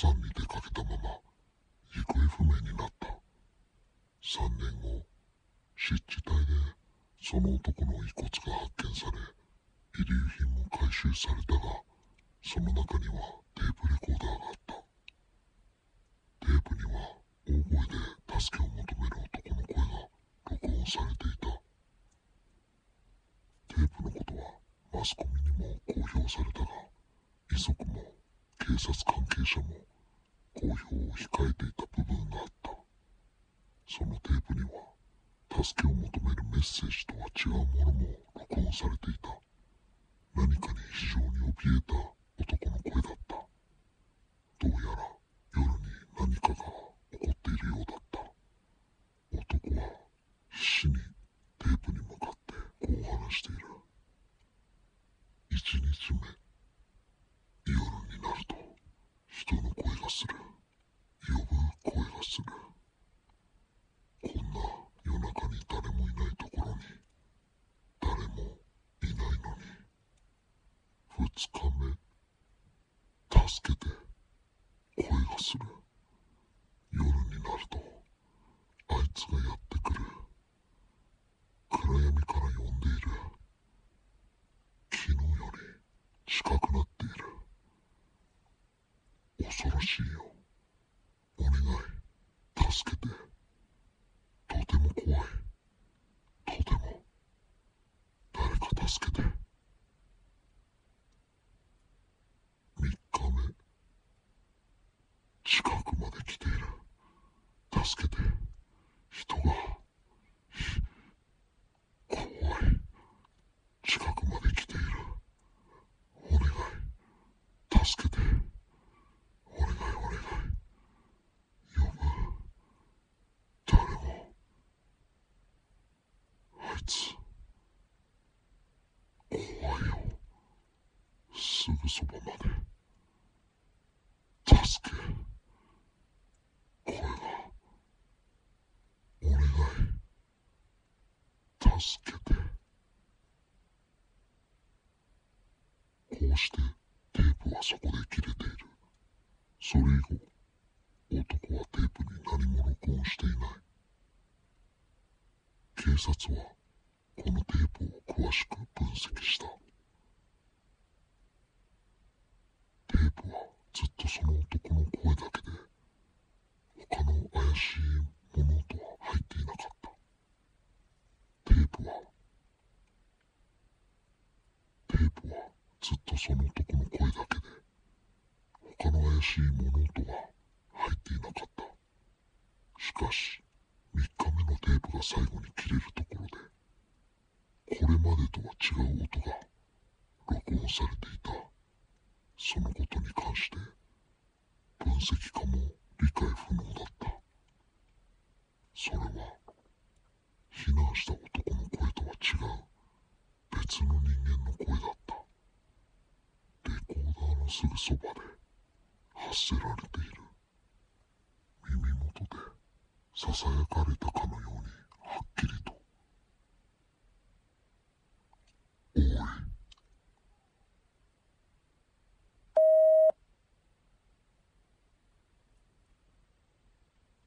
山に出かけたまま行方不明になった。3年後湿地帯でその男の遺骨が発見され遺留品も回収されたがその中にはテープレコーダーがあった。テープには大声で助けを求める男の声が録音されていた。テープのことはマスコミにも公表されたが遺族も警察関係者も公表を控えていた部分があった。そのテープには助けを求めるメッセージとは違うものも録音されていた。何かに非常に怯えた男の声だった。どうやら夜に何かが起こっているようだった。男は必死にテープに向かってこう話している。一日目夜になると人の声がする呼ぶ声がするこんな夜中に誰もいないところに誰もいないのに二日目助けて声がする。夜になるとあいつがやってくる。暗闇から呼んでいる。昨日より近くなっている。恐ろしいよお願い助けてとても怖いとても誰か助けて3日目近くまで来ている助けて人が怖い近くまで来ている。お願い助けて。お願いお願い。呼ぶ。誰も。あいつ怖いよ。すぐそばまで助け声がお願い助けて。こうしてテープはそこで切れている。それ以後男はテープに何も録音していない。警察はこのテープを詳しく分析した。テープはずっとその男の声だけで他の怪しいものとは入っていなかったテープはテープはずっとその男の声だけで他の怪しいものとは入っていなかった。しかし3日目のテープが最後に切れるところでこれまでとは違う音が録音されていた。そのことに関して分析家も理解不能だった。それは避難した男の声とは違う別の人間の声だった。すぐそばで発せられている。耳元でささやかれたかのよう